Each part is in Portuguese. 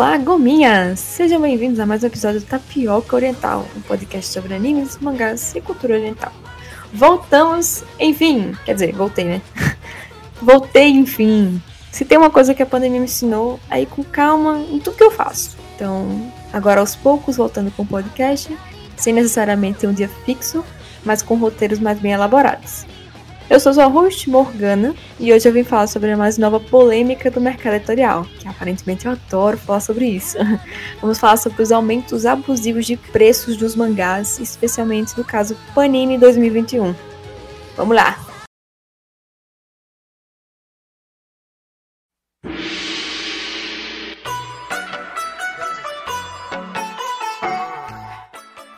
Olá, gominhas! Sejam bem-vindos a mais um episódio do Tapioca Oriental, um podcast sobre animes, mangás e cultura oriental. Voltamos, enfim, quer dizer, voltei, né? voltei, enfim. Se tem uma coisa que a pandemia me ensinou, é ir com calma em tudo que eu faço. Então, agora aos poucos, voltando com o podcast, sem necessariamente ter um dia fixo, mas com roteiros mais bem elaborados. Eu sou sua host Morgana e hoje eu vim falar sobre a mais nova polêmica do mercado editorial, que aparentemente eu adoro falar sobre isso. Vamos falar sobre os aumentos abusivos de preços dos mangás, especialmente do caso Panini 2021. Vamos lá!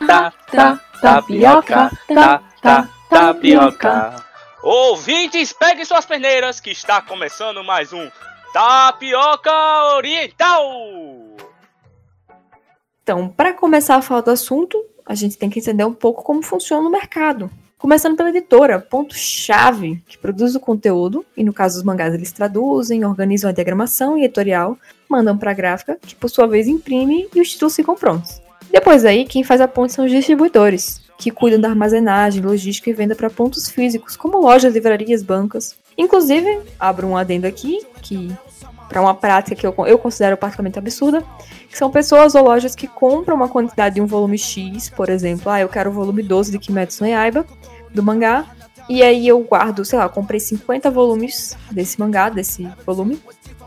Tá, tá, tapioca, tá, tá, tapioca. Ouvintes, peguem suas peneiras que está começando mais um Tapioca Oriental! Então, para começar a falar do assunto, a gente tem que entender um pouco como funciona o mercado. Começando pela editora, ponto-chave, que produz o conteúdo, e no caso dos mangás eles traduzem, organizam a diagramação e editorial, mandam para a gráfica, que por sua vez imprime e os títulos ficam prontos. Depois aí, quem faz a ponte são os distribuidores, que cuidam da armazenagem, logística e venda para pontos físicos, como lojas, livrarias, bancas. Inclusive, abro um adendo aqui, que para uma prática que eu, eu considero particularmente absurda, que são pessoas ou lojas que compram uma quantidade de um volume X, por exemplo, ah, eu quero o volume 12 de Kimetsu no Yaiba, do mangá, e aí eu guardo, sei lá, comprei 50 volumes desse mangá, desse volume,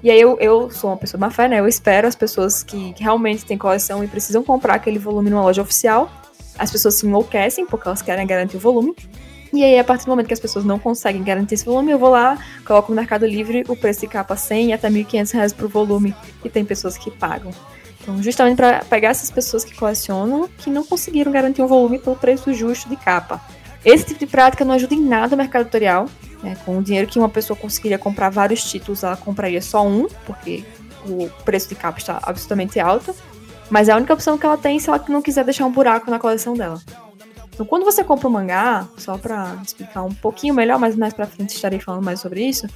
e aí eu, eu sou uma pessoa má fé, né, eu espero as pessoas que realmente têm coleção e precisam comprar aquele volume numa loja oficial, as pessoas se enlouquecem porque elas querem garantir o volume. E aí, a partir do momento que as pessoas não conseguem garantir esse volume, eu vou lá, coloco no Mercado Livre o preço de capa 100 até 1.500 reais por volume. E tem pessoas que pagam. Então, justamente para pegar essas pessoas que colecionam, que não conseguiram garantir um volume pelo preço justo de capa. Esse tipo de prática não ajuda em nada o mercado editorial. Né? Com o dinheiro que uma pessoa conseguiria comprar vários títulos, ela compraria só um, porque o preço de capa está absolutamente alto. Mas é a única opção que ela tem se ela não quiser deixar um buraco na coleção dela. Então, quando você compra um mangá, só para explicar um pouquinho melhor, mas mais pra frente estarei falando mais sobre isso,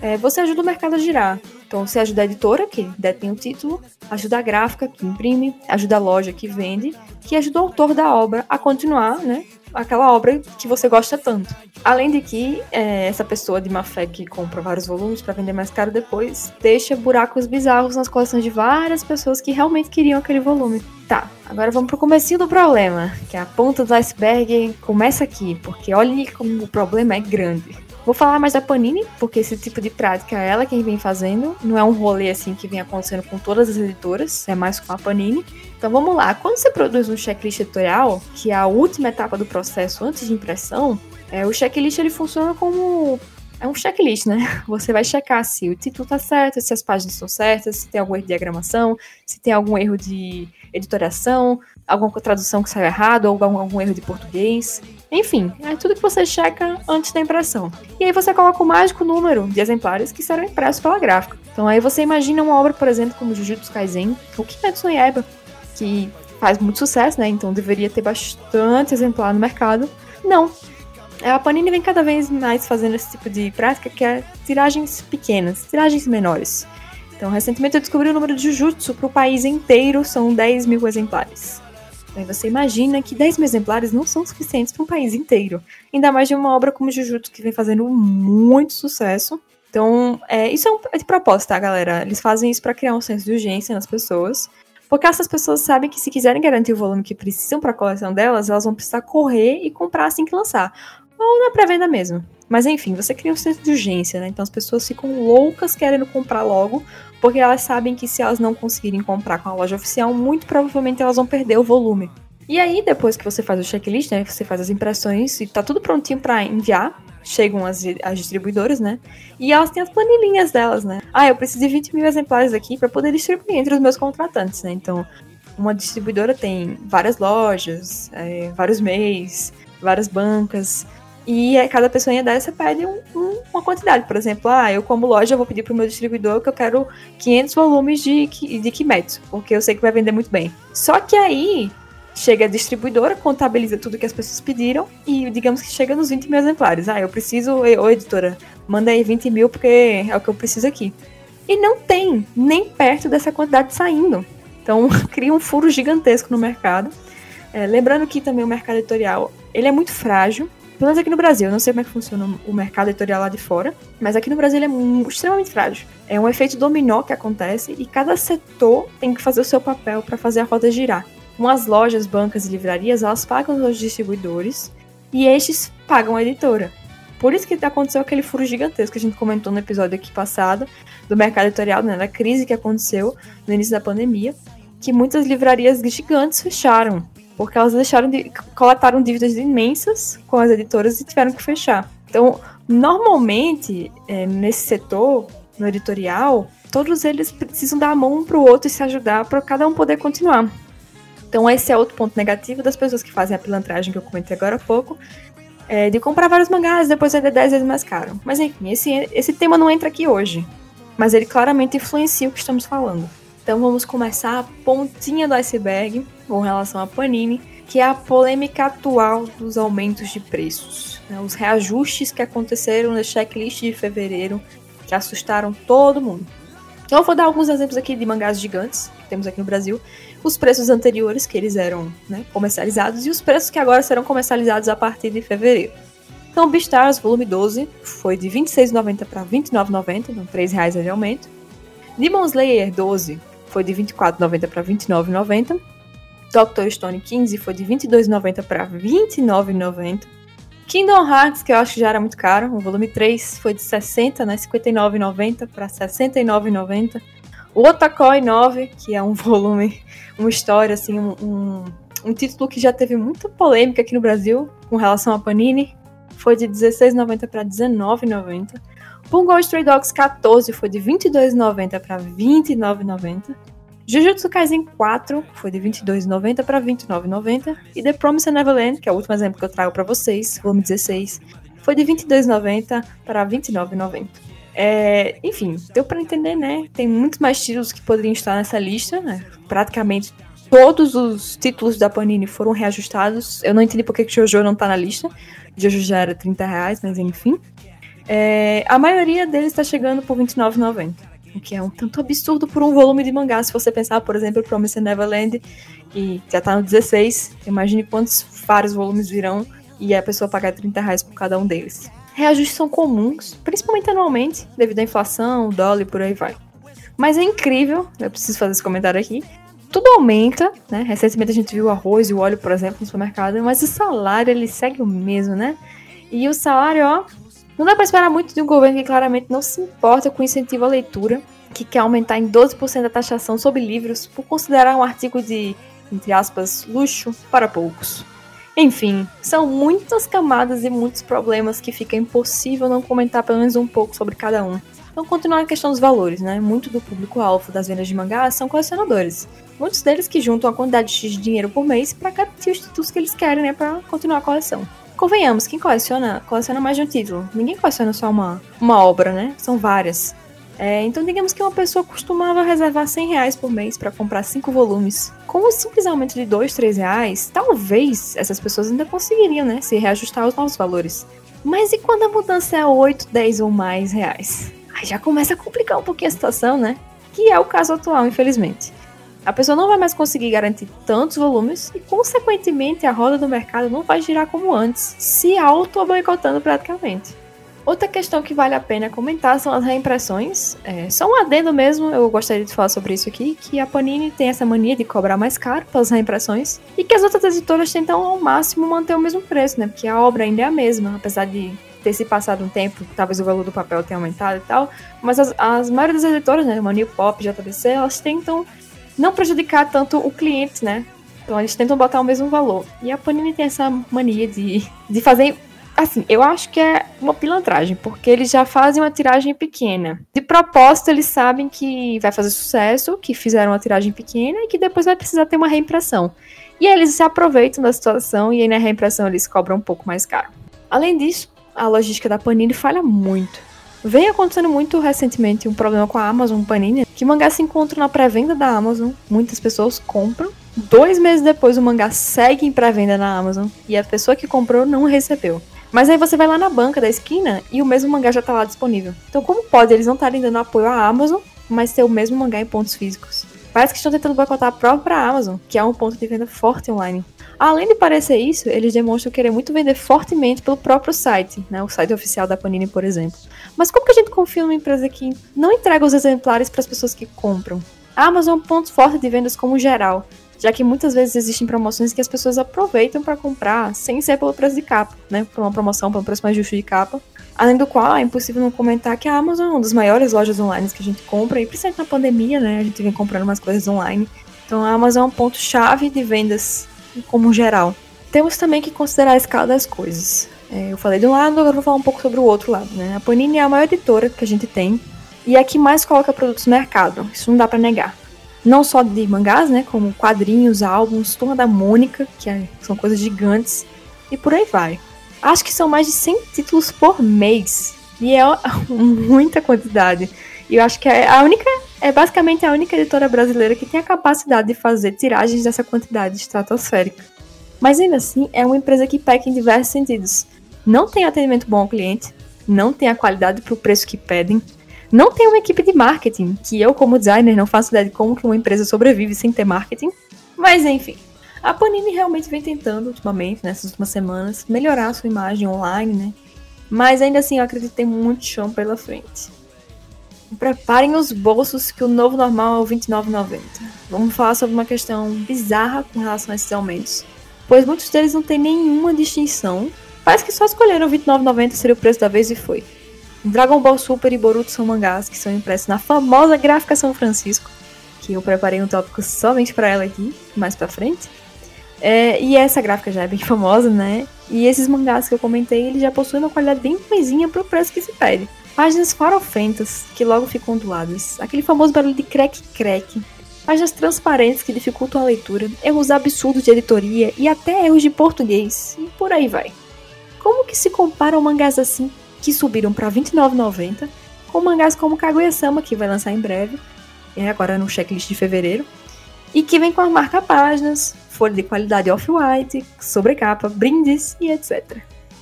é, você ajuda o mercado a girar. Então, você ajuda a editora, que detém o título, ajuda a gráfica, que imprime, ajuda a loja, que vende, que ajuda o autor da obra a continuar, né, aquela obra que você gosta tanto. Além de que é, essa pessoa de má fé que compra vários volumes para vender mais caro depois deixa buracos bizarros nas coleções de várias pessoas que realmente queriam aquele volume. Tá, agora vamos pro comecinho do problema, que é a ponta do iceberg começa aqui, porque olhe como o problema é grande. Vou falar mais da Panini, porque esse tipo de prática é ela quem vem fazendo. Não é um rolê assim que vem acontecendo com todas as editoras, é mais com a Panini. Então vamos lá. Quando você produz um checklist editorial, que é a última etapa do processo antes de impressão, é, o checklist ele funciona como é um checklist, né? Você vai checar se o título tá certo, se as páginas estão certas, se tem algum erro de diagramação, se tem algum erro de editoriação, alguma tradução que saiu errado, ou algum, algum erro de português. Enfim, é tudo que você checa antes da impressão. E aí você coloca o mágico número de exemplares que serão impressos pela gráfica. Então aí você imagina uma obra, por exemplo, como Jujutsu Kaisen, ou Kimetsu no Yaiba, que faz muito sucesso, né? Então deveria ter bastante exemplar no mercado. Não. A Panini vem cada vez mais fazendo esse tipo de prática, que é tiragens pequenas, tiragens menores. Então, recentemente eu descobri o número de Jujutsu para o país inteiro, são 10 mil exemplares. Aí você imagina que 10 mil exemplares não são suficientes para um país inteiro. Ainda mais de uma obra como Jujutsu, que vem fazendo muito sucesso. Então, é, isso é, um, é de propósito, tá, galera? Eles fazem isso para criar um senso de urgência nas pessoas. Porque essas pessoas sabem que se quiserem garantir o volume que precisam para a coleção delas, elas vão precisar correr e comprar assim que lançar. Ou na pré-venda mesmo. Mas enfim, você cria um senso de urgência, né? Então as pessoas ficam loucas querendo comprar logo, porque elas sabem que se elas não conseguirem comprar com a loja oficial, muito provavelmente elas vão perder o volume. E aí, depois que você faz o checklist, né, você faz as impressões e tá tudo prontinho para enviar, chegam as, as distribuidoras, né? E elas têm as planilhinhas delas, né? Ah, eu preciso de 20 mil exemplares aqui para poder distribuir entre os meus contratantes, né? Então, uma distribuidora tem várias lojas, é, vários MEIs, várias bancas. E cada pessoa dessa pede um, um, uma quantidade. Por exemplo, ah, eu como loja vou pedir pro meu distribuidor que eu quero 500 volumes de, de Kimetsu, porque eu sei que vai vender muito bem. Só que aí chega a distribuidora, contabiliza tudo que as pessoas pediram e digamos que chega nos 20 mil exemplares. Ah, eu preciso, ô editora, manda aí 20 mil porque é o que eu preciso aqui. E não tem nem perto dessa quantidade saindo. Então cria um furo gigantesco no mercado. É, lembrando que também o mercado editorial ele é muito frágil. Pelo menos aqui no Brasil, eu não sei como é que funciona o mercado editorial lá de fora, mas aqui no Brasil ele é extremamente frágil. É um efeito dominó que acontece e cada setor tem que fazer o seu papel para fazer a roda girar. Com as lojas, bancas e livrarias, elas pagam os distribuidores e estes pagam a editora. Por isso que aconteceu aquele furo gigantesco que a gente comentou no episódio aqui passado do mercado editorial, né, da crise que aconteceu no início da pandemia, que muitas livrarias gigantes fecharam porque elas deixaram de coletaram dívidas imensas com as editoras e tiveram que fechar. Então, normalmente, é, nesse setor, no editorial, todos eles precisam dar a mão um para o outro e se ajudar para cada um poder continuar. Então, esse é outro ponto negativo das pessoas que fazem a pilantragem que eu comentei agora há pouco, é, de comprar vários mangás e depois vender 10 vezes mais caro. Mas enfim, esse, esse tema não entra aqui hoje, mas ele claramente influencia o que estamos falando. Então vamos começar a pontinha do iceberg com relação à Panini, que é a polêmica atual dos aumentos de preços. Né? Os reajustes que aconteceram na checklist de fevereiro, que assustaram todo mundo. Então eu vou dar alguns exemplos aqui de mangás gigantes que temos aqui no Brasil, os preços anteriores que eles eram né, comercializados e os preços que agora serão comercializados a partir de fevereiro. Então, Beastars, volume 12, foi de R$ 26,90 para R$ 29,90, então R$ 3,00 de aumento. Demon Slayer 12 foi de 24,90 para 29,90. Doctor Stone 15 foi de 22,90 para 29,90. Kingdom Hearts, que eu acho que já era muito caro, o volume 3 foi de 60, né, 59,90 para 69,90. O Otakoi 9, que é um volume, uma história, assim, um, um, um título que já teve muita polêmica aqui no Brasil com relação a Panini, foi de 16,90 para 19,90. Bungo Stray Dogs 14 foi de 22,90 para 29,90. Jujutsu Kaisen 4 foi de 22,90 para 29,90. E The Promised Neverland, que é o último exemplo que eu trago para vocês, volume 16, foi de 22,90 para 29,90. É, enfim, deu para entender, né? Tem muitos mais títulos que poderiam estar nessa lista, né? Praticamente todos os títulos da Panini foram reajustados. Eu não entendi porque que Jojo não tá na lista. Jojo já era 30 reais, mas enfim. É, a maioria deles está chegando por R$29,90. O que é um tanto absurdo por um volume de mangá. Se você pensar, por exemplo, Promised Neverland, que já tá no 16, imagine quantos vários volumes virão e a pessoa pagar 30 reais por cada um deles. Reajustes são comuns, principalmente anualmente, devido à inflação, dólar e por aí vai. Mas é incrível, eu preciso fazer esse comentário aqui. Tudo aumenta, né? Recentemente a gente viu o arroz e o óleo, por exemplo, no supermercado, mas o salário ele segue o mesmo, né? E o salário, ó, não dá para esperar muito de um governo que claramente não se importa com incentivo à leitura, que quer aumentar em 12% a taxação sobre livros por considerar um artigo de, entre aspas, luxo para poucos. Enfim, são muitas camadas e muitos problemas que fica impossível não comentar pelo menos um pouco sobre cada um. Então, continuar a questão dos valores, né? Muito do público-alvo das vendas de mangás são colecionadores. Muitos deles que juntam a quantidade X de dinheiro por mês para garantir os títulos que eles querem, né? Para continuar a coleção. Convenhamos, quem coleciona, coleciona mais de um título. Ninguém coleciona só uma, uma obra, né? São várias. É, então, digamos que uma pessoa costumava reservar 100 reais por mês para comprar cinco volumes. Com o simples aumento de 2, 3 reais, talvez essas pessoas ainda conseguiriam, né? Se reajustar aos novos valores. Mas e quando a mudança é 8, 10 ou mais reais? Aí já começa a complicar um pouquinho a situação, né? Que é o caso atual, infelizmente a pessoa não vai mais conseguir garantir tantos volumes e, consequentemente, a roda do mercado não vai girar como antes, se auto-boicotando praticamente. Outra questão que vale a pena comentar são as reimpressões. É, só um adendo mesmo, eu gostaria de falar sobre isso aqui, que a Panini tem essa mania de cobrar mais caro pelas reimpressões e que as outras editoras tentam ao máximo manter o mesmo preço, né? Porque a obra ainda é a mesma, apesar de ter se passado um tempo, talvez o valor do papel tenha aumentado e tal, mas as, as maioria das editoras, né, Mania Pop, JBC, elas tentam não prejudicar tanto o cliente, né? Então eles tentam botar o mesmo valor. E a Panini tem essa mania de, de fazer. Assim, eu acho que é uma pilantragem, porque eles já fazem uma tiragem pequena. De propósito, eles sabem que vai fazer sucesso, que fizeram uma tiragem pequena e que depois vai precisar ter uma reimpressão. E aí eles se aproveitam da situação e aí na reimpressão eles cobram um pouco mais caro. Além disso, a logística da Panini falha muito. Vem acontecendo muito recentemente um problema com a Amazon Panini, que mangá se encontra na pré-venda da Amazon, muitas pessoas compram, dois meses depois o mangá segue em pré-venda na Amazon e a pessoa que comprou não recebeu. Mas aí você vai lá na banca da esquina e o mesmo mangá já tá lá disponível. Então como pode eles não estarem dando apoio à Amazon mas ter o mesmo mangá em pontos físicos. Parece que estão tentando boicotar a própria Amazon, que é um ponto de venda forte online. Além de parecer isso, eles demonstram querer muito vender fortemente pelo próprio site, né, o site oficial da Panini, por exemplo. Mas como que a gente confia numa empresa que não entrega os exemplares para as pessoas que compram? A Amazon é um ponto forte de vendas como geral, já que muitas vezes existem promoções que as pessoas aproveitam para comprar sem ser pelo preço de capa, né, por uma promoção, um preço mais justo de capa. Além do qual, é impossível não comentar que a Amazon é uma das maiores lojas online que a gente compra, e principalmente na pandemia, né, a gente vem comprando umas coisas online. Então a Amazon é um ponto chave de vendas como geral. Temos também que considerar a escala das coisas. É, eu falei de um lado, agora vou falar um pouco sobre o outro lado. Né? A Panini é a maior editora que a gente tem e é a que mais coloca produtos no mercado. Isso não dá para negar. Não só de mangás, né, como quadrinhos, álbuns, Turma da Mônica, que é, são coisas gigantes, e por aí vai. Acho que são mais de 100 títulos por mês. E é muita quantidade. E eu acho que é a única, é basicamente a única editora brasileira que tem a capacidade de fazer tiragens dessa quantidade estratosférica. Mas ainda assim, é uma empresa que peca em diversos sentidos. Não tem atendimento bom ao cliente, não tem a qualidade para o preço que pedem, não tem uma equipe de marketing, que eu, como designer, não faço ideia de como que uma empresa sobrevive sem ter marketing. Mas enfim, a Panini realmente vem tentando, ultimamente, nessas últimas semanas, melhorar a sua imagem online, né? Mas ainda assim, eu acredito que tem muito chão pela frente. Preparem os bolsos que o novo normal é o R$29,90. Vamos falar sobre uma questão bizarra com relação a esses aumentos. Pois muitos deles não têm nenhuma distinção. Parece que só escolheram R$29,90 seria o preço da vez e foi. Dragon Ball Super e Boruto são mangás que são impressos na famosa gráfica São Francisco, que eu preparei um tópico somente para ela aqui, mais pra frente. É, e essa gráfica já é bem famosa, né? E esses mangás que eu comentei, eles já possuem uma qualidade bem ruimzinha pro preço que se pede. Páginas farofentas, que logo ficam onduladas. Aquele famoso barulho de crack-crack. Páginas transparentes que dificultam a leitura. Erros absurdos de editoria e até erros de português. E por aí vai. Como que se comparam mangás assim, que subiram para R$ 29,90, com mangás como Kaguya-sama, que vai lançar em breve, é agora no checklist de fevereiro, e que vem com a marca páginas, folha de qualidade off-white, sobrecapa, brindes e etc.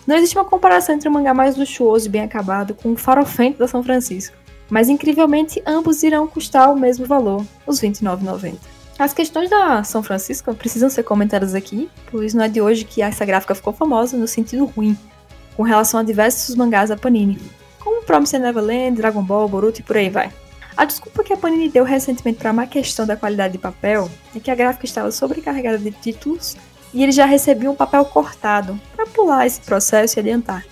Não existe uma comparação entre o mangá mais luxuoso e bem acabado com o farofento da São Francisco, mas incrivelmente ambos irão custar o mesmo valor, os R$ 29,90. As questões da São Francisco precisam ser comentadas aqui, pois não é de hoje que essa gráfica ficou famosa no sentido ruim, com relação a diversos mangás da Panini, como Promised Neverland, Dragon Ball, Boruto e por aí vai. A desculpa que a Panini deu recentemente para a má questão da qualidade de papel é que a gráfica estava sobrecarregada de títulos e ele já recebia um papel cortado para pular esse processo e adiantar.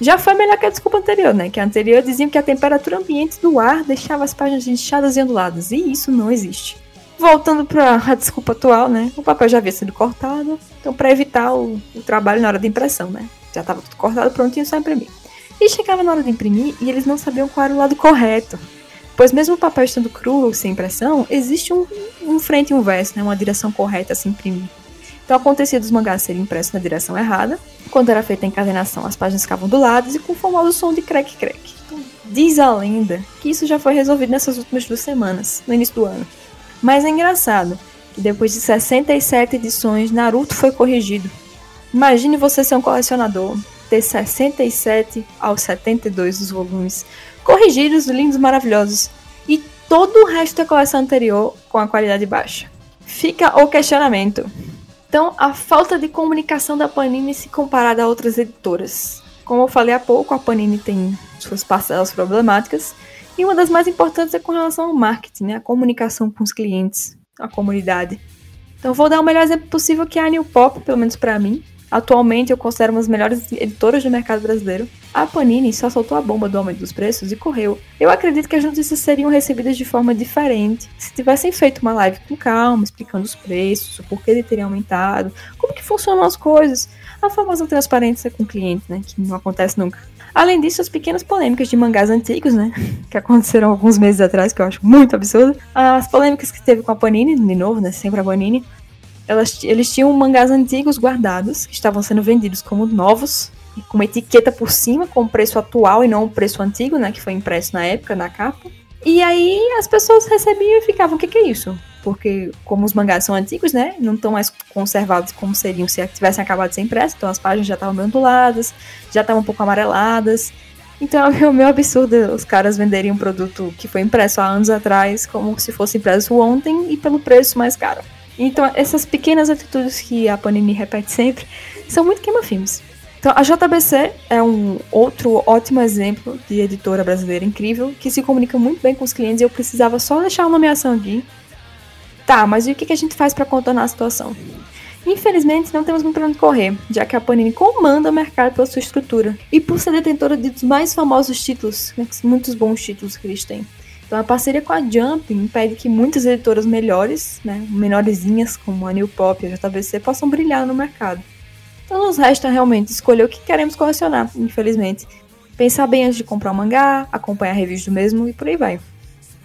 Já foi melhor que a desculpa anterior, né? Que a anterior diziam que a temperatura ambiente do ar deixava as páginas inchadas e onduladas, e isso não existe. Voltando para a desculpa atual, né? O papel já havia sido cortado, então para evitar o, o, trabalho na hora da impressão, né? Já estava tudo cortado, prontinho, só imprimir. E chegava na hora de imprimir e eles não sabiam qual era o lado correto. Pois mesmo o papel estando cru, sem impressão, existe um, um frente e um verso, né? Uma direção correta a se imprimir. Então acontecia dos mangás serem impressos na direção errada. Quando era feita a encadenação, as páginas ficavam do lado e com o famoso som de crack-crack. Diz a lenda que isso já foi resolvido nessas últimas duas semanas, no início do ano. Mas é engraçado que depois de 67 edições, Naruto foi corrigido. Imagine você ser um colecionador, ter 67 aos 72 dos volumes corrigidos, lindos, maravilhosos, e todo o resto da coleção anterior com a qualidade baixa. Fica o questionamento. Então, a falta de comunicação da Panini se comparada a outras editoras. Como eu falei há pouco, a Panini tem suas parcelas problemáticas, e uma das mais importantes é com relação ao marketing, né? a comunicação com os clientes, a comunidade. Então, vou dar o melhor exemplo possível que é a New Pop, pelo menos para mim. Atualmente, eu considero uma das melhores editoras do mercado brasileiro. A Panini só soltou a bomba do aumento dos preços e correu. Eu acredito que as notícias seriam recebidas de forma diferente se tivessem feito uma live com calma, explicando os preços, o porquê de terem aumentado, como que funcionam as coisas, a famosa transparência com o cliente, né, que não acontece nunca. Além disso, as pequenas polêmicas de mangás antigos, né, que aconteceram alguns meses atrás, que eu acho muito absurdo. As polêmicas que teve com a Panini, de novo, né, sempre a Panini. Elas, eles tinham mangás antigos guardados, que estavam sendo vendidos como novos, com uma etiqueta por cima, com o preço atual e não o preço antigo, né? Que foi impresso na época, na capa. E aí as pessoas recebiam e ficavam, o que, que é isso? Porque, como os mangás são antigos, né? Não estão mais conservados como seriam se tivessem acabado de ser impresso. Então as páginas já estavam meio onduladas, já estavam um pouco amareladas. Então é meio absurdo os caras venderem um produto que foi impresso há anos atrás como se fosse impresso ontem e pelo preço mais caro. Então essas pequenas atitudes que a Panini repete sempre são muito queima-filmes. Então a JBC é um outro ótimo exemplo de editora brasileira incrível que se comunica muito bem com os clientes e eu precisava só deixar uma nomeação aqui. Tá, mas e o que a gente faz para contornar a situação? Infelizmente, não temos muito para onde correr, já que a Panini comanda o mercado pela sua estrutura e por ser detentora de dos mais famosos títulos, né, muitos bons títulos que eles têm. Então, a parceria com a Jump impede que muitas editoras melhores, né, menorzinhas como a New Pop e a JVC, possam brilhar no mercado. Então, nos resta realmente escolher o que queremos colecionar, infelizmente. Pensar bem antes de comprar o um mangá, acompanhar reviews do mesmo e por aí vai.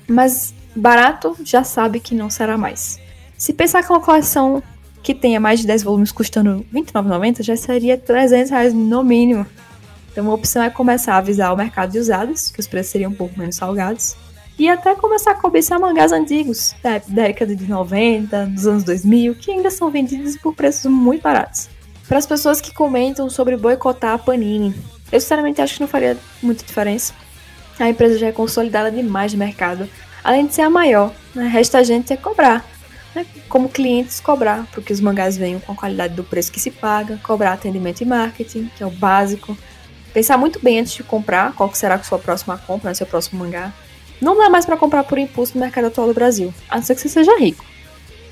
Mas barato já sabe que não será mais. Se pensar que uma coleção que tenha mais de 10 volumes custando R$29,90 já seria 300 reais no mínimo. Então, uma opção é começar a avisar o mercado de usados, que os preços seriam um pouco menos salgados, e até começar a cobiçar mangás antigos, da década de 90, dos anos 2000, que ainda são vendidos por preços muito baratos. Para as pessoas que comentam sobre boicotar a Panini, eu sinceramente acho que não faria muita diferença. A empresa já é consolidada demais de mercado, além de ser a maior, né? resta a gente é cobrar né, como clientes cobrar, porque os mangás venham com a qualidade do preço que se paga, cobrar atendimento e marketing, que é o básico. Pensar muito bem antes de comprar qual será a sua próxima compra, né, seu próximo mangá. Não dá mais para comprar por impulso no mercado atual do Brasil, a não ser que você seja rico.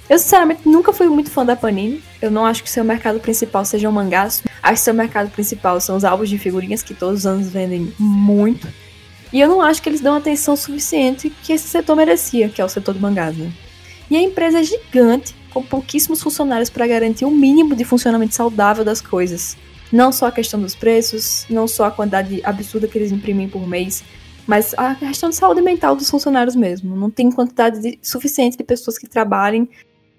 Eu, sinceramente, nunca fui muito fã da Panini. Eu não acho que seu mercado principal sejam mangás. Acho que seu mercado principal são os álbuns de figurinhas que todos os anos vendem muito. E eu não acho que eles dão atenção suficiente que esse setor merecia, que é o setor do mangás, né? E a empresa é gigante, com pouquíssimos funcionários para garantir o um mínimo de funcionamento saudável das coisas. Não só a questão dos preços, não só a quantidade absurda que eles imprimem por mês, mas a questão de saúde mental dos funcionários mesmo. Não tem quantidade de, suficiente de pessoas que trabalhem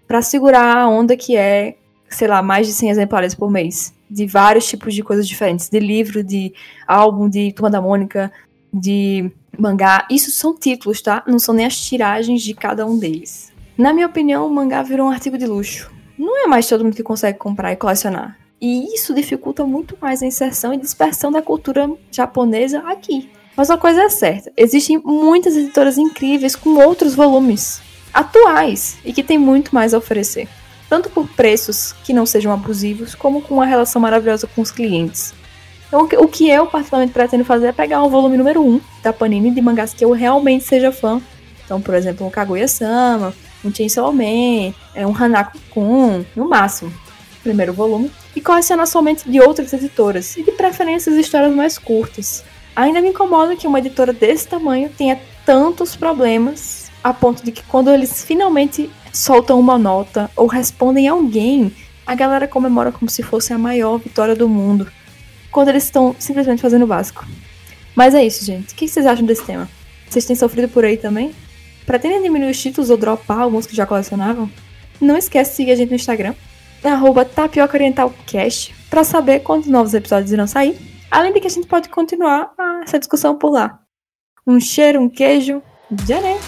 para segurar a onda que é, sei lá, mais de 100 exemplares por mês. De vários tipos de coisas diferentes. De livro, de álbum, de Turma da Mônica, de mangá. Isso são títulos, tá? Não são nem as tiragens de cada um deles. Na minha opinião, o mangá virou um artigo de luxo. Não é mais todo mundo que consegue comprar e colecionar. E isso dificulta muito mais a inserção e dispersão da cultura japonesa aqui. Mas uma coisa é certa: existem muitas editoras incríveis com outros volumes atuais e que têm muito mais a oferecer, tanto por preços que não sejam abusivos, como com uma relação maravilhosa com os clientes. Então, o que eu particularmente pretendo fazer é pegar um volume número 1 da Panini de mangás que eu realmente seja fã. Então, por exemplo, o Kaguya-sama, um Chainsaw Man, é um Hanako-kun, no máximo, primeiro volume, e colecionar somente de outras editoras, e de preferência as histórias mais curtas. Ainda me incomoda que uma editora desse tamanho tenha tantos problemas, a ponto de que quando eles finalmente soltam uma nota ou respondem alguém, a galera comemora como se fosse a maior vitória do mundo, quando eles estão simplesmente fazendo o básico. Mas é isso, gente. O que vocês acham desse tema? Vocês têm sofrido por aí também? Pretendem diminuir os títulos ou dropar alguns que já colecionavam? Não esquece de seguir a gente no Instagram, tapiocaorientalcast, para saber quando novos episódios irão sair, além de que a gente pode continuar essa discussão por lá. Um cheiro, um queijo, já né?